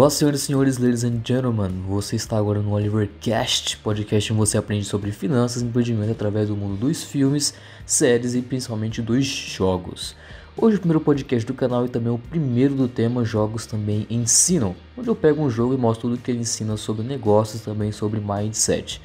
Olá, senhoras e senhores, ladies and gentlemen. Você está agora no Olivercast, podcast onde você aprende sobre finanças e empreendimento através do mundo dos filmes, séries e principalmente dos jogos. Hoje é o primeiro podcast do canal e também o primeiro do tema Jogos Também Ensinam, onde eu pego um jogo e mostro tudo que ele ensina sobre negócios também sobre mindset.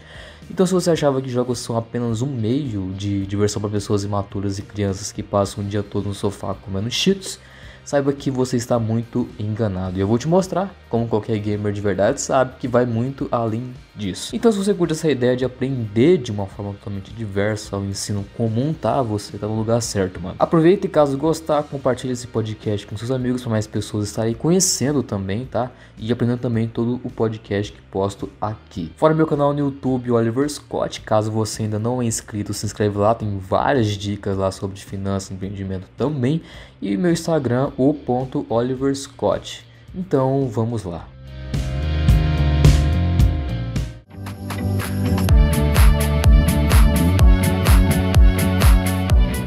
Então, se você achava que jogos são apenas um meio de diversão para pessoas imaturas e crianças que passam o dia todo no sofá comendo cheetos, saiba que você está muito enganado. E eu vou te mostrar, como qualquer gamer de verdade sabe, que vai muito além disso. Então se você curte essa ideia de aprender de uma forma totalmente diversa ao ensino comum, tá? Você tá no lugar certo, mano. Aproveita e caso gostar, compartilhe esse podcast com seus amigos para mais pessoas estarem conhecendo também, tá? E aprendendo também todo o podcast que posto aqui. Fora meu canal no YouTube, Oliver Scott, caso você ainda não é inscrito, se inscreve lá, tem várias dicas lá sobre finanças, empreendimento também. E meu Instagram, o Oliver Scott. Então vamos lá.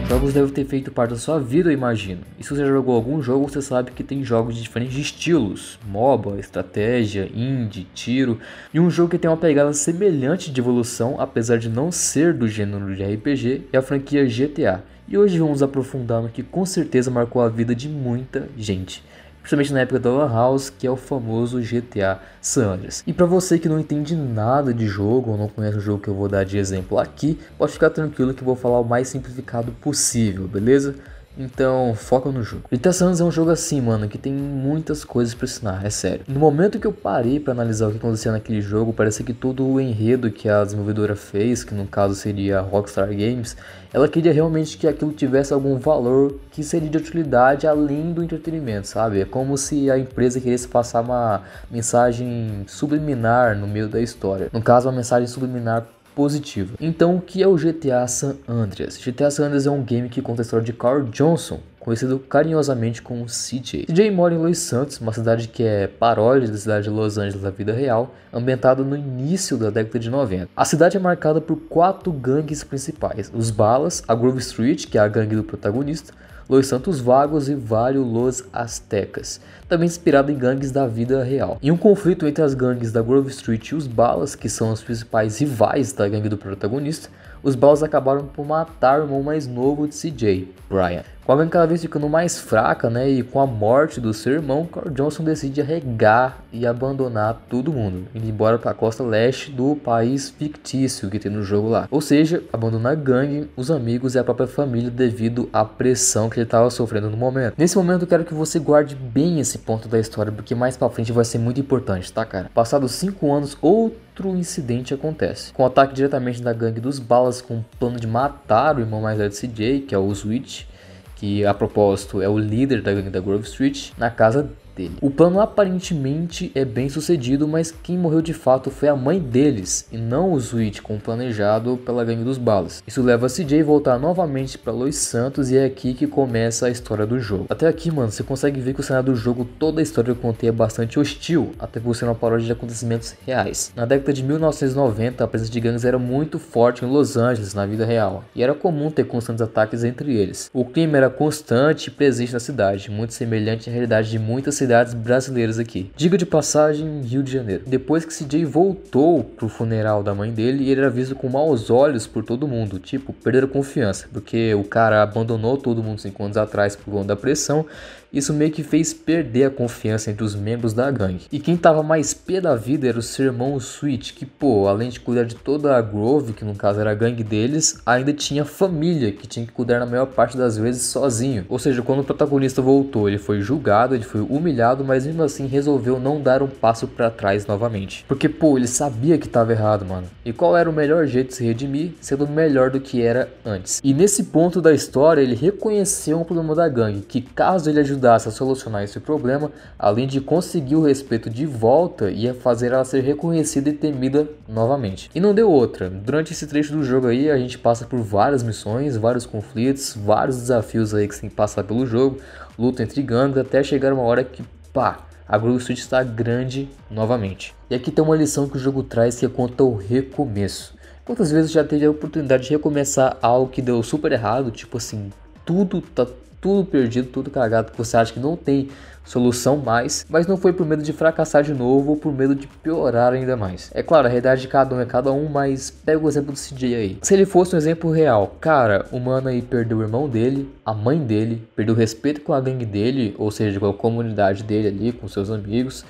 Jogos devem ter feito parte da sua vida, eu imagino. E se você jogou algum jogo, você sabe que tem jogos de diferentes estilos: MOBA, estratégia, indie, tiro. E um jogo que tem uma pegada semelhante de evolução, apesar de não ser do gênero de RPG, é a franquia GTA. E hoje vamos aprofundar no que com certeza marcou a vida de muita gente principalmente na época da Lan House, que é o famoso GTA San Andreas. E para você que não entende nada de jogo ou não conhece o jogo que eu vou dar de exemplo aqui, pode ficar tranquilo que eu vou falar o mais simplificado possível, beleza? Então, foca no jogo. GTA San Andreas é um jogo assim, mano, que tem muitas coisas para ensinar, é sério. No momento que eu parei para analisar o que acontecia naquele jogo, parece que todo o enredo que a desenvolvedora fez, que no caso seria a Rockstar Games, ela queria realmente que aquilo tivesse algum valor que seria de utilidade além do entretenimento, sabe? É como se a empresa quisesse passar uma mensagem subliminar no meio da história. No caso, uma mensagem subliminar positiva. Então, o que é o GTA San Andreas? GTA San Andreas é um game que conta a história de Carl Johnson, conhecido carinhosamente como CJ. CJ mora em Los Santos, uma cidade que é paródia da cidade de Los Angeles da vida real, ambientada no início da década de 90. A cidade é marcada por quatro gangues principais: os Balas, a Grove Street, que é a gangue do protagonista, Los Santos Vagos e Vale Los Aztecas, também inspirado em gangues da vida real. Em um conflito entre as gangues da Grove Street e os Balas, que são os principais rivais da gangue do protagonista, os Balas acabaram por matar o irmão mais novo de CJ, Brian. Gangue cada vez ficando mais fraca, né, e com a morte do seu irmão, Carl Johnson decide arregar e abandonar todo mundo, indo embora para a costa leste do país fictício que tem no jogo lá. Ou seja, abandonar a gangue, os amigos e a própria família devido à pressão que ele estava sofrendo no momento. Nesse momento eu quero que você guarde bem esse ponto da história, porque mais para frente vai ser muito importante, tá, cara? Passados 5 anos, outro incidente acontece. Com o ataque diretamente da gangue dos Balas com o plano de matar o irmão mais velho de CJ, que é o Switch, que a propósito é o líder da gangue da Grove Street, na casa dele. O plano aparentemente é bem sucedido, mas quem morreu de fato foi a mãe deles e não o Switch, como planejado pela gangue dos balas. Isso leva a CJ a voltar novamente para Los Santos e é aqui que começa a história do jogo. Até aqui, mano, você consegue ver que o cenário do jogo, toda a história que eu contei é bastante hostil, até por ser uma paródia de acontecimentos reais. Na década de 1990, a presença de gangues era muito forte em Los Angeles, na vida real, e era comum ter constantes ataques entre eles. O crime era constante e presente na cidade, muito semelhante à realidade de muitas cidades cidades brasileiras aqui. Diga de passagem, Rio de Janeiro. Depois que CJ voltou pro funeral da mãe dele, ele era visto com maus olhos por todo mundo. Tipo, perderam confiança, porque o cara abandonou todo mundo cinco anos atrás por conta da pressão isso meio que fez perder a confiança entre os membros da gangue. E quem tava mais pé da vida era o seu irmão Sweet, que pô, além de cuidar de toda a Grove, que no caso era a gangue deles, ainda tinha família, que tinha que cuidar na maior parte das vezes sozinho. Ou seja, quando o protagonista voltou, ele foi julgado, ele foi humilhado, mas mesmo assim resolveu não dar um passo para trás novamente. Porque pô, ele sabia que tava errado, mano. E qual era o melhor jeito de se redimir? Sendo melhor do que era antes. E nesse ponto da história, ele reconheceu um problema da gangue, que caso ele ajudasse ajudasse a solucionar esse problema, além de conseguir o respeito de volta, ia fazer ela ser reconhecida e temida novamente. E não deu outra. Durante esse trecho do jogo aí, a gente passa por várias missões, vários conflitos, vários desafios aí que tem que passar pelo jogo, luta entre gangues, até chegar uma hora que, pá, a Grove Street está grande novamente. E aqui tem uma lição que o jogo traz que é quanto ao recomeço. Quantas vezes já teve a oportunidade de recomeçar algo que deu super errado, tipo assim, tudo tá tudo perdido, tudo cagado, que você acha que não tem solução mais, mas não foi por medo de fracassar de novo ou por medo de piorar ainda mais. É claro, a realidade de cada um é cada um, mas pega o exemplo do CJ aí. Se ele fosse um exemplo real, cara, o mano aí perdeu o irmão dele, a mãe dele, perdeu o respeito com a gangue dele, ou seja, com a comunidade dele ali, com seus amigos.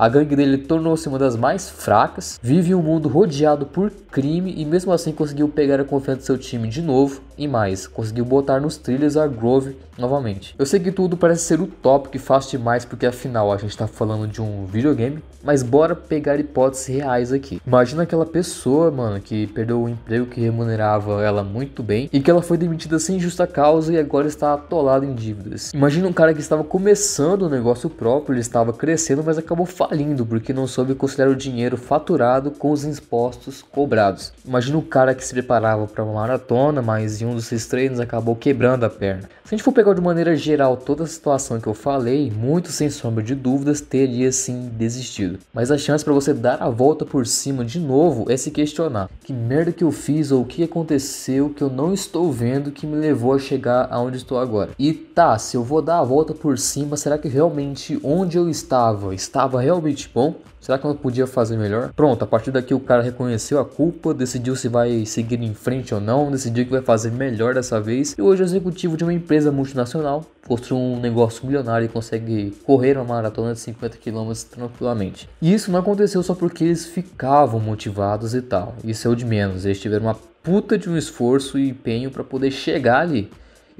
A gangue dele tornou-se uma das mais fracas, vive um mundo rodeado por crime e mesmo assim conseguiu pegar a confiança do seu time de novo e mais, conseguiu botar nos trilhos a Grove novamente. Eu sei que tudo parece ser utópico e fácil demais porque afinal a gente está falando de um videogame, mas bora pegar hipóteses reais aqui. Imagina aquela pessoa, mano, que perdeu o emprego que remunerava ela muito bem e que ela foi demitida sem justa causa e agora está atolada em dívidas. Imagina um cara que estava começando o um negócio próprio, ele estava crescendo, mas acabou falindo porque não soube considerar o dinheiro faturado com os impostos cobrados. Imagina o cara que se preparava para uma maratona, mas em um dos seus treinos acabou quebrando a perna. Se a gente for pegar de maneira geral toda a situação que eu falei, muito sem sombra de dúvidas teria sim desistido. Mas a chance para você dar a volta por cima de novo é se questionar: que merda que eu fiz ou o que aconteceu que eu não estou vendo que me levou a chegar aonde estou agora? E tá, se eu vou dar a volta por cima, será que realmente onde eu estava estava realmente bom? Será que eu podia fazer melhor? Pronto, a partir daqui o cara reconheceu a culpa, decidiu se vai seguir em frente ou não, decidiu que vai fazer melhor dessa vez. E hoje é executivo de uma empresa multinacional, construiu um negócio milionário e consegue correr uma maratona de 50 km tranquilamente. E isso não aconteceu só porque eles ficavam motivados e tal. Isso é o de menos, eles tiveram uma puta de um esforço e empenho para poder chegar ali.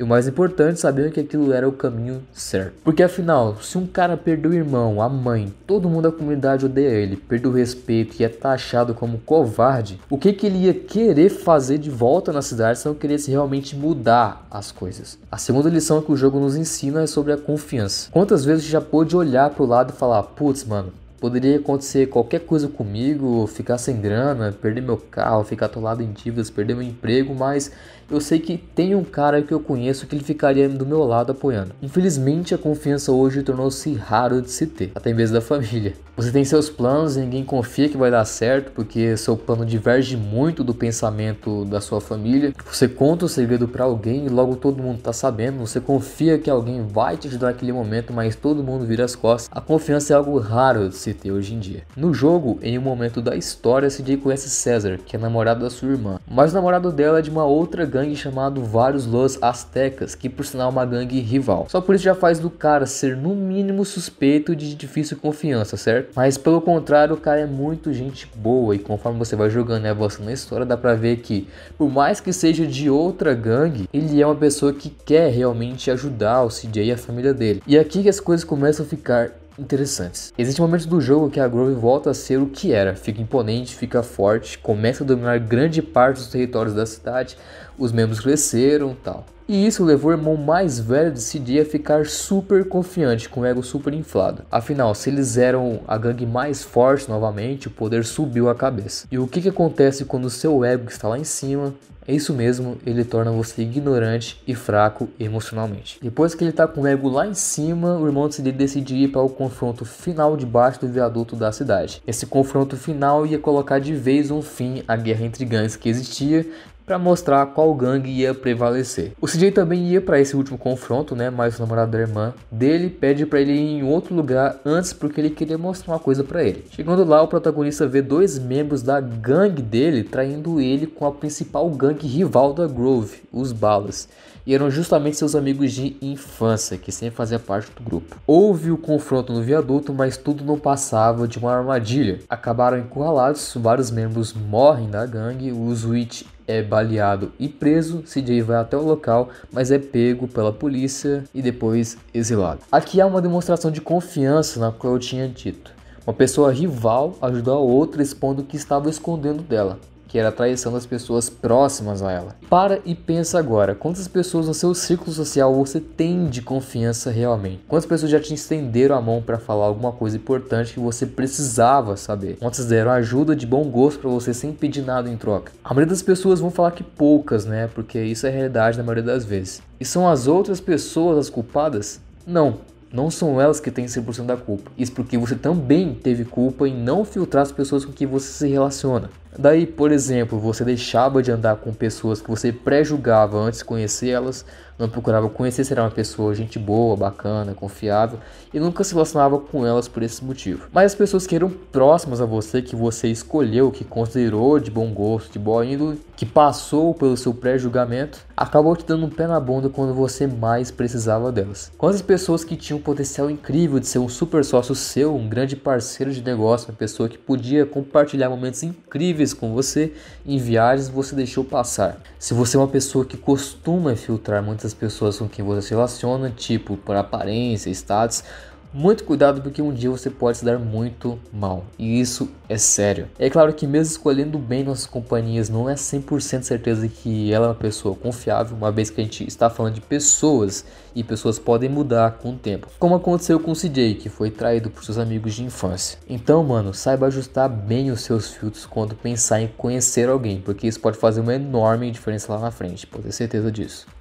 E o mais importante, saber que aquilo era o caminho certo. Porque afinal, se um cara perdeu o irmão, a mãe, todo mundo da comunidade odeia ele, perde o respeito e é taxado como covarde, o que, que ele ia querer fazer de volta na cidade se não queresse realmente mudar as coisas? A segunda lição que o jogo nos ensina é sobre a confiança. Quantas vezes já pôde olhar pro lado e falar, putz, mano, Poderia acontecer qualquer coisa comigo, ficar sem grana, perder meu carro, ficar atolado em dívidas, perder meu emprego, mas eu sei que tem um cara que eu conheço que ele ficaria do meu lado apoiando. Infelizmente, a confiança hoje tornou-se raro de se ter, até mesmo da família. Você tem seus planos e ninguém confia que vai dar certo, porque seu plano diverge muito do pensamento da sua família. Você conta o segredo para alguém e logo todo mundo tá sabendo. Você confia que alguém vai te ajudar naquele momento, mas todo mundo vira as costas. A confiança é algo raro de se ter hoje em dia. No jogo, em um momento da história, CJ conhece César, que é namorado da sua irmã, mas o namorado dela é de uma outra gangue gangue chamado Vários Los Aztecas, que por sinal é uma gangue rival. Só por isso já faz do cara ser no mínimo suspeito de difícil confiança, certo? Mas pelo contrário, o cara é muito gente boa e conforme você vai jogando e avançando na história, dá pra ver que por mais que seja de outra gangue, ele é uma pessoa que quer realmente ajudar o CJ e a família dele. E é aqui que as coisas começam a ficar interessantes. Existem momentos do jogo que a Grove volta a ser o que era, fica imponente, fica forte, começa a dominar grande parte dos territórios da cidade, os membros cresceram tal. E isso levou o irmão mais velho de CD a ficar super confiante, com o ego super inflado. Afinal, se eles eram a gangue mais forte novamente, o poder subiu a cabeça. E o que, que acontece quando o seu ego está lá em cima é isso mesmo, ele torna você ignorante e fraco emocionalmente. Depois que ele está com o ego lá em cima, o irmão decide decidir ir para o confronto final debaixo do viaduto da cidade. Esse confronto final ia colocar de vez um fim à guerra entre gangues que existia para mostrar qual gangue ia prevalecer. O CJ também ia para esse último confronto, né? Mas o namorado da irmã dele pede para ele ir em outro lugar antes porque ele queria mostrar uma coisa para ele. Chegando lá, o protagonista vê dois membros da gangue dele traindo ele com a principal gangue rival da Grove, os Balas. E eram justamente seus amigos de infância, que sempre faziam parte do grupo. Houve o confronto no viaduto, mas tudo não passava de uma armadilha. Acabaram encurralados, vários membros morrem da gangue, o Switch é baleado e preso, CJ vai até o local, mas é pego pela polícia e depois exilado. Aqui há uma demonstração de confiança na qual eu tinha dito. Uma pessoa rival ajudou a outra expondo o que estava escondendo dela que era a traição das pessoas próximas a ela. Para e pensa agora, quantas pessoas no seu círculo social você tem de confiança realmente? Quantas pessoas já te estenderam a mão para falar alguma coisa importante que você precisava saber? Quantas deram ajuda de bom gosto para você sem pedir nada em troca? A maioria das pessoas vão falar que poucas, né? Porque isso é a realidade na maioria das vezes. E são as outras pessoas as culpadas? Não, não são elas que têm 100% da culpa. Isso porque você também teve culpa em não filtrar as pessoas com que você se relaciona. Daí, por exemplo, você deixava de andar com pessoas que você pré-julgava antes de conhecer elas, não procurava conhecer se era uma pessoa gente boa, bacana, confiável e nunca se relacionava com elas por esse motivo. Mas as pessoas que eram próximas a você, que você escolheu, que considerou de bom gosto, de boa índole, que passou pelo seu pré-julgamento, acabou te dando um pé na bunda quando você mais precisava delas. Quantas pessoas que tinham potencial incrível de ser um super sócio seu, um grande parceiro de negócio, uma pessoa que podia compartilhar momentos incríveis com você em viagens, você deixou passar. Se você é uma pessoa que costuma filtrar muitas pessoas com quem você se relaciona, tipo por aparência, status, muito cuidado porque um dia você pode se dar muito mal. E isso é sério. É claro que mesmo escolhendo bem nossas companhias, não é 100% certeza que ela é uma pessoa confiável, uma vez que a gente está falando de pessoas e pessoas podem mudar com o tempo. Como aconteceu com o CJ, que foi traído por seus amigos de infância. Então, mano, saiba ajustar bem os seus filtros quando pensar em conhecer alguém, porque isso pode fazer uma enorme diferença lá na frente, pode ter certeza disso.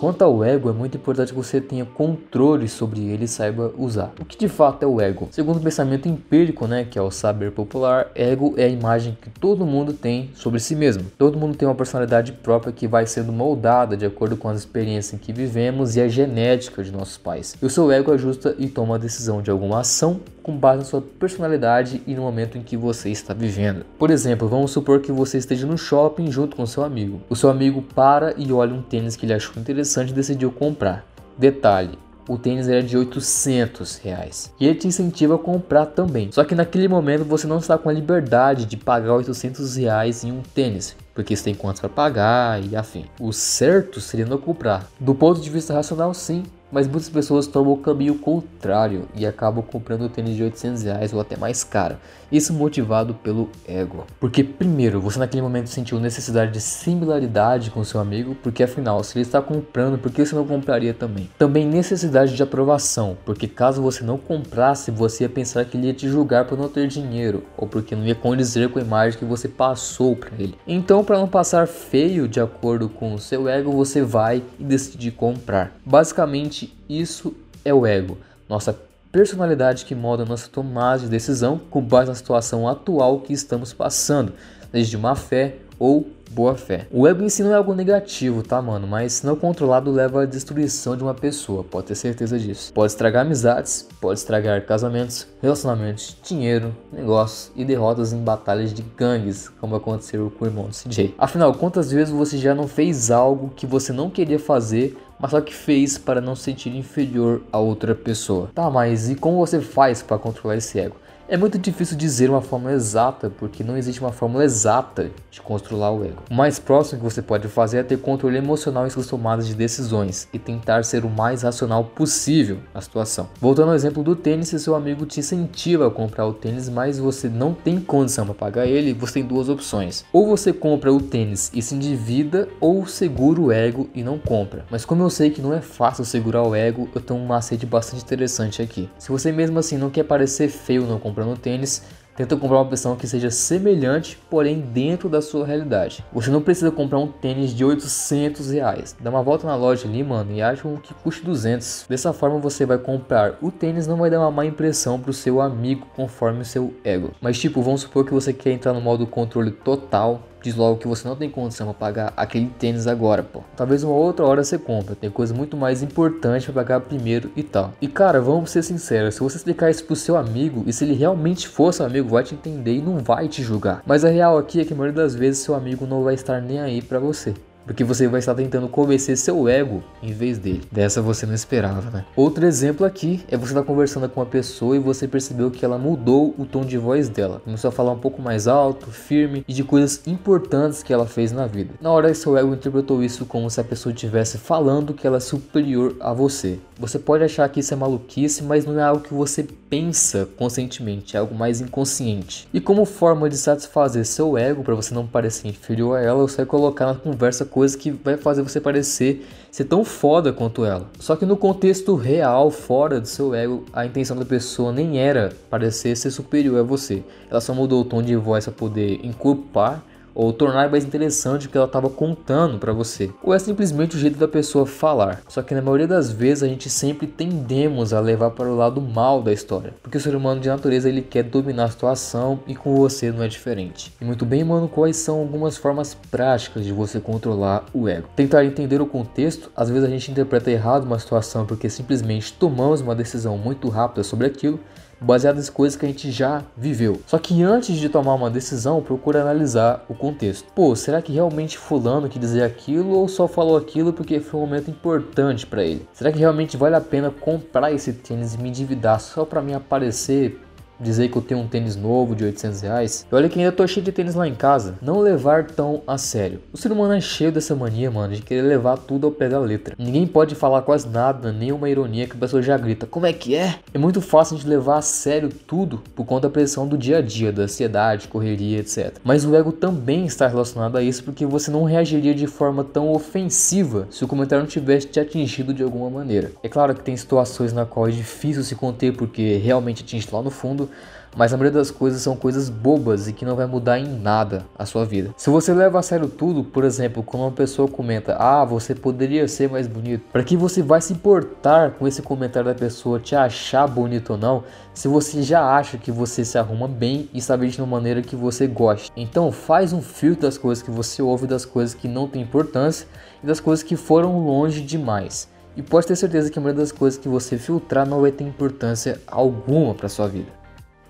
Quanto ao ego, é muito importante que você tenha controle sobre ele e saiba usar. O que de fato é o ego? Segundo o pensamento empírico, né, que é o saber popular, ego é a imagem que todo mundo tem sobre si mesmo. Todo mundo tem uma personalidade própria que vai sendo moldada de acordo com as experiências em que vivemos e a genética de nossos pais. E o seu ego ajusta e toma a decisão de alguma ação com base na sua personalidade e no momento em que você está vivendo. Por exemplo, vamos supor que você esteja no shopping junto com seu amigo. O seu amigo para e olha um tênis que ele achou interessante e decidiu comprar. Detalhe, o tênis era de 800 reais. E ele te incentiva a comprar também. Só que naquele momento você não está com a liberdade de pagar 800 reais em um tênis. Porque você tem contas para pagar e afim. O certo seria não comprar. Do ponto de vista racional, sim, mas muitas pessoas tomam o caminho contrário e acabam comprando tênis de 800 reais ou até mais caro. Isso motivado pelo ego. Porque primeiro, você naquele momento sentiu necessidade de similaridade com seu amigo, porque afinal, se ele está comprando, por que você não compraria também? Também necessidade de aprovação, porque caso você não comprasse, você ia pensar que ele ia te julgar por não ter dinheiro, ou porque não ia condizer com a imagem que você passou para ele. Então, para não passar feio de acordo com o seu ego, você vai e decide comprar. Basicamente, isso é o ego, nossa personalidade que molda nossa tomada de decisão com base na situação atual que estamos passando, desde má fé ou boa fé. O ego em si não é algo negativo, tá, mano? Mas não controlado leva à destruição de uma pessoa, pode ter certeza disso. Pode estragar amizades, pode estragar casamentos, relacionamentos, dinheiro, negócios e derrotas em batalhas de gangues, como aconteceu com o irmão do CJ. Afinal, quantas vezes você já não fez algo que você não queria fazer, mas só que fez para não se sentir inferior a outra pessoa? Tá, mas e como você faz para controlar esse ego? É muito difícil dizer uma fórmula exata, porque não existe uma fórmula exata de controlar o ego. O mais próximo que você pode fazer é ter controle emocional em suas tomadas de decisões e tentar ser o mais racional possível na situação. Voltando ao exemplo do tênis, se seu amigo te incentiva a comprar o tênis, mas você não tem condição para pagar ele, você tem duas opções. Ou você compra o tênis e se endivida, ou segura o ego e não compra. Mas como eu sei que não é fácil segurar o ego, eu tenho um macete bastante interessante aqui. Se você mesmo assim não quer parecer feio não comprando tênis, tenta comprar uma opção que seja semelhante, porém dentro da sua realidade. Você não precisa comprar um tênis de 800 reais. Dá uma volta na loja ali, mano, e acha um que custe 200. Dessa forma você vai comprar o tênis, não vai dar uma má impressão pro seu amigo conforme o seu ego. Mas tipo, vamos supor que você quer entrar no modo controle total diz logo que você não tem condição para pagar aquele tênis agora, pô. Talvez uma outra hora você compra, tem coisa muito mais importante para pagar primeiro e tal. E cara, vamos ser sinceros, se você explicar isso pro seu amigo e se ele realmente for seu amigo, vai te entender e não vai te julgar. Mas a real aqui é que a maioria das vezes seu amigo não vai estar nem aí para você. Porque você vai estar tentando convencer seu ego em vez dele. Dessa você não esperava, né? Outro exemplo aqui é você estar conversando com uma pessoa e você percebeu que ela mudou o tom de voz dela. Começou a falar um pouco mais alto, firme e de coisas importantes que ela fez na vida. Na hora seu ego interpretou isso como se a pessoa estivesse falando que ela é superior a você. Você pode achar que isso é maluquice, mas não é algo que você pensa conscientemente, é algo mais inconsciente. E como forma de satisfazer seu ego para você não parecer inferior a ela, você vai colocar na conversa coisa que vai fazer você parecer ser tão foda quanto ela. Só que no contexto real, fora do seu ego, a intenção da pessoa nem era parecer ser superior a você. Ela só mudou o tom de voz para poder inculpar ou tornar mais interessante o que ela estava contando para você, ou é simplesmente o jeito da pessoa falar. Só que na maioria das vezes a gente sempre tendemos a levar para o lado mal da história, porque o ser humano de natureza ele quer dominar a situação e com você não é diferente. E muito bem, mano, quais são algumas formas práticas de você controlar o ego? Tentar entender o contexto, às vezes a gente interpreta errado uma situação porque simplesmente tomamos uma decisão muito rápida sobre aquilo baseado em coisas que a gente já viveu. Só que antes de tomar uma decisão, procura analisar o contexto. Pô, será que realmente fulano quis dizer aquilo ou só falou aquilo porque foi um momento importante para ele? Será que realmente vale a pena comprar esse tênis e me endividar só para me aparecer dizer que eu tenho um tênis novo de 800 reais. E olha que ainda tô cheio de tênis lá em casa. Não levar tão a sério. O ser humano é cheio dessa mania, mano, de querer levar tudo ao pé da letra. Ninguém pode falar quase nada, nem uma ironia que a pessoa já grita. Como é que é? É muito fácil a gente levar a sério tudo por conta da pressão do dia a dia, da ansiedade, correria, etc. Mas o ego também está relacionado a isso porque você não reagiria de forma tão ofensiva se o comentário não tivesse te atingido de alguma maneira. É claro que tem situações na qual é difícil se conter porque realmente atinge lá no fundo, mas a maioria das coisas são coisas bobas e que não vai mudar em nada a sua vida. Se você leva a sério tudo, por exemplo, quando uma pessoa comenta: "Ah, você poderia ser mais bonito". Para que você vai se importar com esse comentário da pessoa te achar bonito ou não, se você já acha que você se arruma bem e está de uma maneira que você gosta. Então, faz um filtro das coisas que você ouve, das coisas que não têm importância e das coisas que foram longe demais. E pode ter certeza que a maioria das coisas que você filtrar não vai ter importância alguma para sua vida.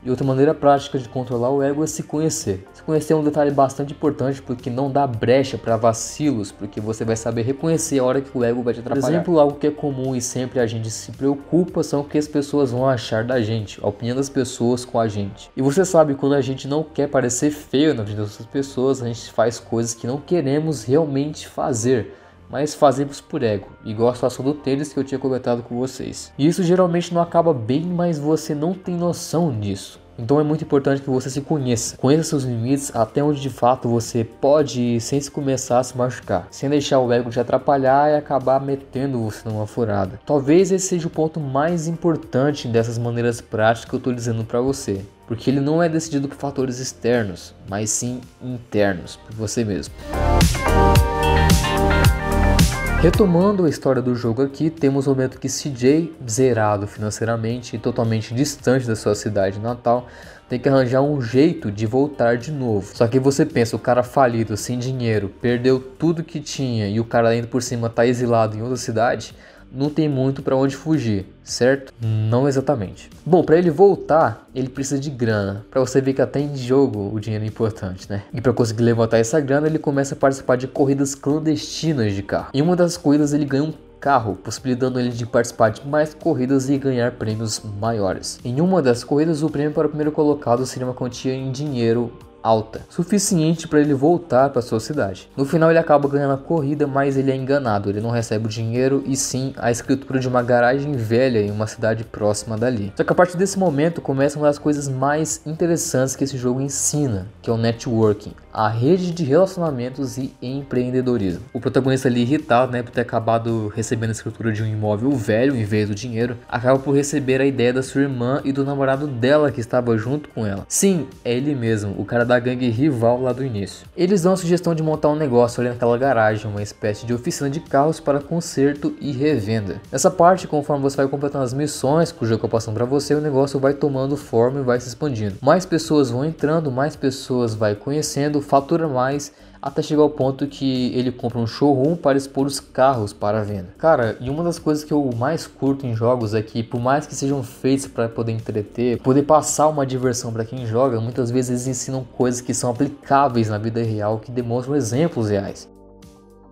E outra maneira prática de controlar o ego é se conhecer. Se conhecer é um detalhe bastante importante porque não dá brecha para vacilos, porque você vai saber reconhecer a hora que o ego vai te atrapalhar. Por exemplo, algo que é comum e sempre a gente se preocupa são o que as pessoas vão achar da gente, a opinião das pessoas com a gente. E você sabe quando a gente não quer parecer feio na vida das pessoas, a gente faz coisas que não queremos realmente fazer mas fazemos por ego, igual a situação do tênis que eu tinha comentado com vocês. E isso geralmente não acaba bem, mas você não tem noção disso. Então é muito importante que você se conheça. Conheça seus limites até onde de fato você pode ir sem se começar a se machucar. Sem deixar o ego te atrapalhar e acabar metendo você numa furada. Talvez esse seja o ponto mais importante dessas maneiras práticas que eu estou dizendo para você. Porque ele não é decidido por fatores externos, mas sim internos, por você mesmo. Retomando a história do jogo aqui, temos o momento que CJ, zerado financeiramente e totalmente distante da sua cidade natal, tem que arranjar um jeito de voltar de novo. Só que você pensa, o cara falido, sem dinheiro, perdeu tudo que tinha e o cara ainda por cima tá exilado em outra cidade, não tem muito para onde fugir, certo? Não exatamente. Bom, para ele voltar, ele precisa de grana. Para você ver que até em jogo o dinheiro é importante, né? E para conseguir levantar essa grana, ele começa a participar de corridas clandestinas de carro. Em uma das corridas ele ganha um carro, possibilitando ele de participar de mais corridas e ganhar prêmios maiores. Em uma das corridas, o prêmio para o primeiro colocado seria uma quantia em dinheiro alta, suficiente para ele voltar para sua cidade. No final ele acaba ganhando a corrida, mas ele é enganado, ele não recebe o dinheiro e sim a escritura de uma garagem velha em uma cidade próxima dali. Só que a partir desse momento começa uma das coisas mais interessantes que esse jogo ensina, que é o networking, a rede de relacionamentos e empreendedorismo. O protagonista ali irritado, né, por ter acabado recebendo a escritura de um imóvel velho em vez do dinheiro, acaba por receber a ideia da sua irmã e do namorado dela que estava junto com ela. Sim, é ele mesmo, o cara da gangue rival lá do início. Eles dão a sugestão de montar um negócio ali naquela garagem, uma espécie de oficina de carros para conserto e revenda. Nessa parte, conforme você vai completando as missões que o jogo passando para você, o negócio vai tomando forma e vai se expandindo. Mais pessoas vão entrando, mais pessoas vai conhecendo, fatura mais até chegar ao ponto que ele compra um showroom para expor os carros para venda. Cara, e uma das coisas que eu mais curto em jogos é que, por mais que sejam feitos para poder entreter, poder passar uma diversão para quem joga, muitas vezes eles ensinam coisas que são aplicáveis na vida real, que demonstram exemplos reais.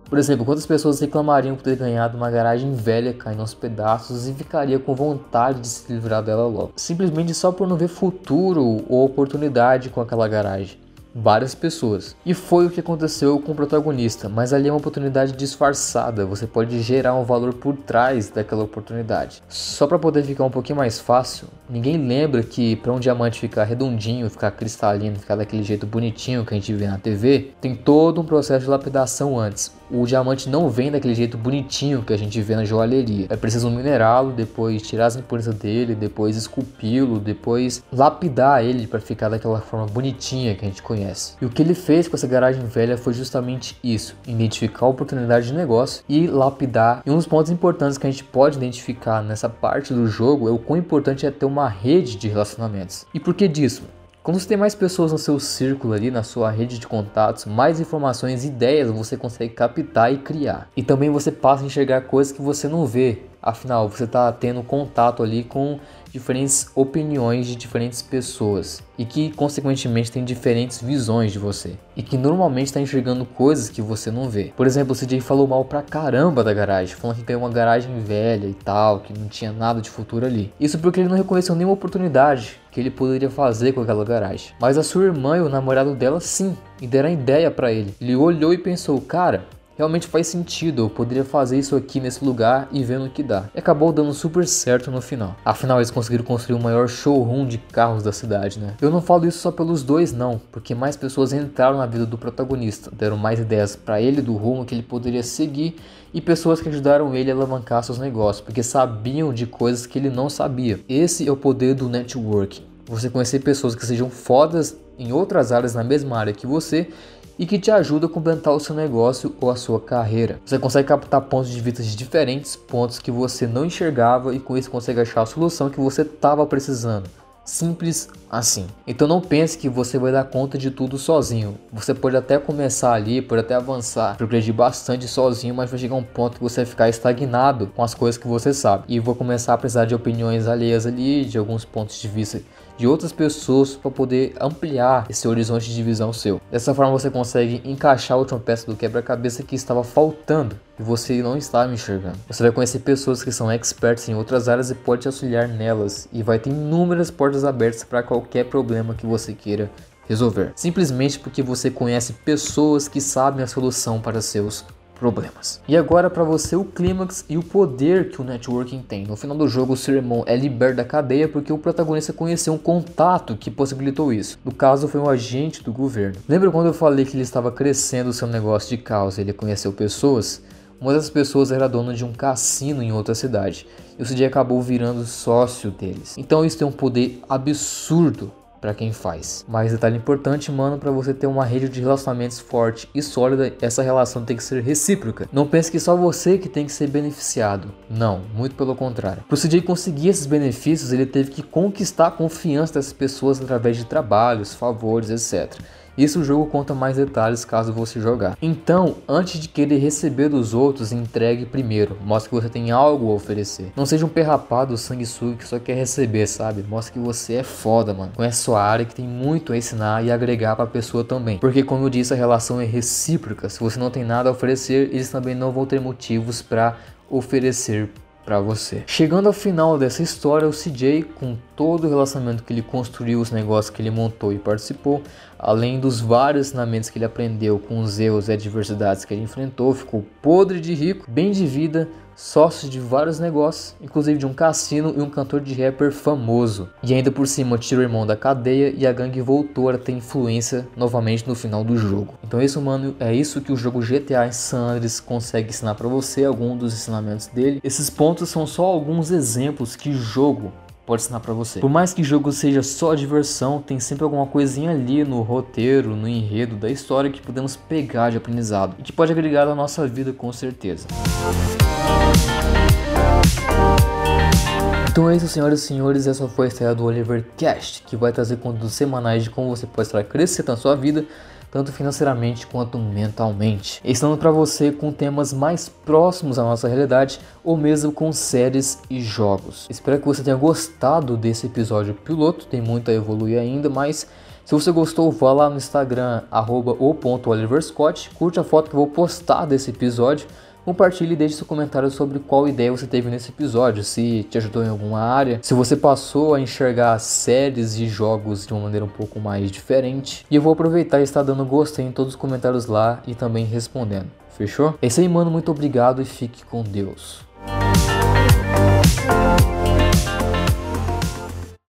Por exemplo, quantas pessoas reclamariam por ter ganhado uma garagem velha caindo aos pedaços e ficaria com vontade de se livrar dela logo? Simplesmente só por não ver futuro ou oportunidade com aquela garagem várias pessoas. E foi o que aconteceu com o protagonista, mas ali é uma oportunidade disfarçada, você pode gerar um valor por trás daquela oportunidade. Só para poder ficar um pouquinho mais fácil, ninguém lembra que para um diamante ficar redondinho, ficar cristalino, ficar daquele jeito bonitinho que a gente vê na TV, tem todo um processo de lapidação antes. O diamante não vem daquele jeito bonitinho que a gente vê na joalheria. É preciso minerá-lo, depois tirar as impurezas dele, depois esculpi-lo, depois lapidar ele para ficar daquela forma bonitinha que a gente conhece conhece. E o que ele fez com essa garagem velha foi justamente isso: identificar a oportunidade de negócio e lapidar. E um dos pontos importantes que a gente pode identificar nessa parte do jogo é o quão importante é ter uma rede de relacionamentos. E por que disso? Quando você tem mais pessoas no seu círculo ali, na sua rede de contatos, mais informações e ideias você consegue captar e criar. E também você passa a enxergar coisas que você não vê. Afinal, você está tendo contato ali com diferentes opiniões de diferentes pessoas e que, consequentemente, têm diferentes visões de você e que normalmente está enxergando coisas que você não vê. Por exemplo, o CJ falou mal pra caramba da garagem, falando que tem uma garagem velha e tal, que não tinha nada de futuro ali. Isso porque ele não reconheceu nenhuma oportunidade que ele poderia fazer com aquela garagem. Mas a sua irmã e o namorado dela sim, e deram ideia para ele. Ele olhou e pensou, cara, realmente faz sentido, eu poderia fazer isso aqui nesse lugar e vendo o que dá. E acabou dando super certo no final. Afinal, eles conseguiram construir o maior showroom de carros da cidade, né? Eu não falo isso só pelos dois, não, porque mais pessoas entraram na vida do protagonista, deram mais ideias para ele do rumo que ele poderia seguir e pessoas que ajudaram ele a alavancar seus negócios, porque sabiam de coisas que ele não sabia. Esse é o poder do networking. Você conhecer pessoas que sejam fodas em outras áreas na mesma área que você e que te ajuda a complementar o seu negócio ou a sua carreira. Você consegue captar pontos de vista de diferentes, pontos que você não enxergava e com isso consegue achar a solução que você estava precisando. Simples assim. Então não pense que você vai dar conta de tudo sozinho. Você pode até começar ali, pode até avançar, progredir bastante sozinho, mas vai chegar um ponto que você vai ficar estagnado com as coisas que você sabe. E vou começar a precisar de opiniões alheias ali, de alguns pontos de vista de outras pessoas para poder ampliar esse horizonte de visão seu. Dessa forma você consegue encaixar a última peça do quebra-cabeça que estava faltando e você não estava enxergando. Você vai conhecer pessoas que são experts em outras áreas e pode te auxiliar nelas e vai ter inúmeras portas abertas para qualquer problema que você queira resolver. Simplesmente porque você conhece pessoas que sabem a solução para seus problemas. E agora para você o clímax e o poder que o networking tem. No final do jogo, o seu irmão é liberto da cadeia porque o protagonista conheceu um contato que possibilitou isso. No caso, foi um agente do governo. Lembra quando eu falei que ele estava crescendo o seu negócio de causa? Ele conheceu pessoas? Uma dessas pessoas era dona de um cassino em outra cidade. E o CJ acabou virando sócio deles. Então isso tem um poder absurdo para quem faz. Mas detalhe importante, mano, para você ter uma rede de relacionamentos forte e sólida, essa relação tem que ser recíproca. Não pense que só você que tem que ser beneficiado. Não, muito pelo contrário. Para o CJ conseguir esses benefícios, ele teve que conquistar a confiança dessas pessoas através de trabalhos, favores, etc. Isso o jogo conta mais detalhes caso você jogar. Então, antes de querer receber dos outros, entregue primeiro. Mostre que você tem algo a oferecer. Não seja um perrapado sanguessuga que só quer receber, sabe? Mostre que você é foda, mano. Conhece sua área que tem muito a ensinar e agregar para a pessoa também. Porque como eu disse, a relação é recíproca. Se você não tem nada a oferecer, eles também não vão ter motivos para oferecer para você. Chegando ao final dessa história, o CJ, com todo o relacionamento que ele construiu, os negócios que ele montou e participou, além dos vários ensinamentos que ele aprendeu com os erros e adversidades que ele enfrentou, ficou podre de rico, bem de vida, sócio de vários negócios, inclusive de um cassino e um cantor de rapper famoso. E ainda por cima tirou o irmão da cadeia e a gangue voltou a ter influência novamente no final do jogo. Então isso, mano, é isso que o jogo GTA San Andreas consegue ensinar para você, algum dos ensinamentos dele. Esses pontos são só alguns exemplos que o jogo pode ensinar para você. Por mais que o jogo seja só diversão, tem sempre alguma coisinha ali no roteiro, no enredo da história que podemos pegar de aprendizado e que pode agregar à nossa vida com certeza. Então é isso, senhoras e senhores, essa foi a estreia do Oliver Cast, que vai trazer conteúdos semanais de como você pode estar crescendo na sua vida, tanto financeiramente quanto mentalmente. Ensinando para você com temas mais próximos à nossa realidade ou mesmo com séries e jogos. Espero que você tenha gostado desse episódio piloto, tem muito a evoluir ainda, mas se você gostou, vá lá no Instagram, arroba o.oliverscott, curte a foto que eu vou postar desse episódio Compartilhe e deixe seu comentário sobre qual ideia você teve nesse episódio, se te ajudou em alguma área, se você passou a enxergar séries e jogos de uma maneira um pouco mais diferente. E eu vou aproveitar e estar dando gostei em todos os comentários lá e também respondendo. Fechou? É isso aí, mano. Muito obrigado e fique com Deus.